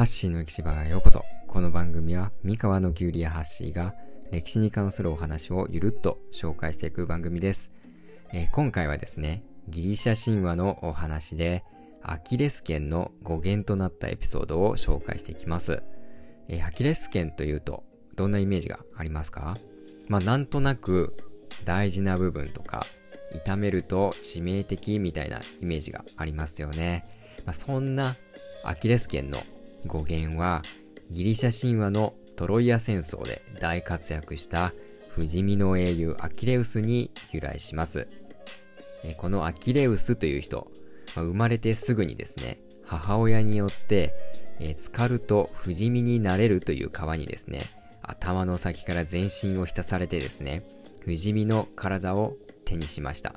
ハッシーの歴史場へようこそ。この番組は三河のキュウリやハッシーが歴史に関するお話をゆるっと紹介していく番組です。えー今回はですね、ギリシャ神話のお話でアキレス腱の語源となったエピソードを紹介していきます。えーアキレス腱というとどんなイメージがありますか？まあなんとなく大事な部分とか痛めると致命的みたいなイメージがありますよね。まあ、そんなアキレス腱の語源はギリシャ神話のトロイア戦争で大活躍した不死身の英雄アキレウスに由来します。このアキレウスという人、生まれてすぐにですね、母親によって、え浸かると不死身になれるという川にですね、頭の先から全身を浸されてですね、不死身の体を手にしました。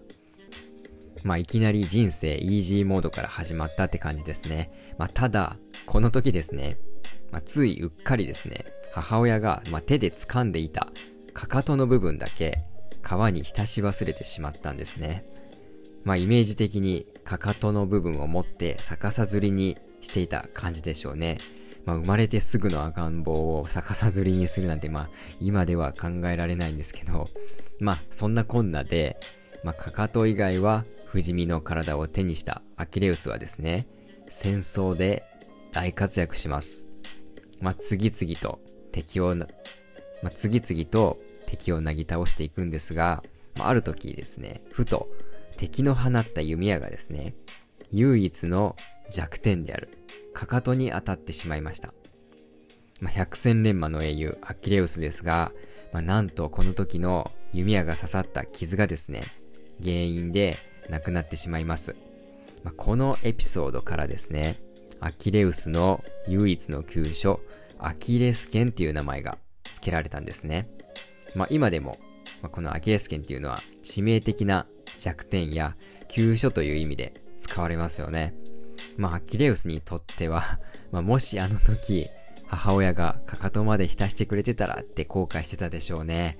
まあ、いきなり人生イージーモードから始まったって感じですね。まあ、ただ、この時ですね、まあ、ついうっかりですね、母親が、まあ、手で掴んでいたかかとの部分だけ川に浸し忘れてしまったんですね。まあ、イメージ的にかかとの部分を持って逆さずりにしていた感じでしょうね。まあ、生まれてすぐの赤ん坊を逆さずりにするなんて、まあ、今では考えられないんですけど、まあ、そんなこんなで、まあ、かかと以外は不死身の体を手にしたアキレウスはですね、戦争で大活躍します。まあ、次々と敵をな、まあ、次々と敵をなぎ倒していくんですが、まあ、ある時ですね、ふと敵の放った弓矢がですね、唯一の弱点である、かかとに当たってしまいました。まあ、百戦錬磨の英雄、アキレウスですが、まあ、なんとこの時の弓矢が刺さった傷がですね、原因で亡くなってしまいます。まあ、このエピソードからですね、アキレウスの唯一の急所、アキレス腱っていう名前が付けられたんですね。まあ、今でも、まあ、このアキレス腱っていうのは致命的な弱点や急所という意味で使われますよね。まあ、アキレウスにとっては、まあ、もしあの時、母親がかかとまで浸してくれてたらって後悔してたでしょうね。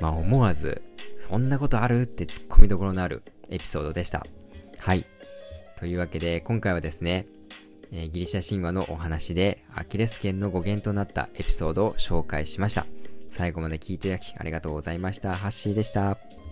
まあ、思わず、そんなことあるって突っ込みどころのあるエピソードでした。はい。というわけで、今回はですね、えギリシャ神話のお話でアキレス腱の語源となったエピソードを紹介しました。最後まで聞いていただきありがとうございました。ハッシーでした。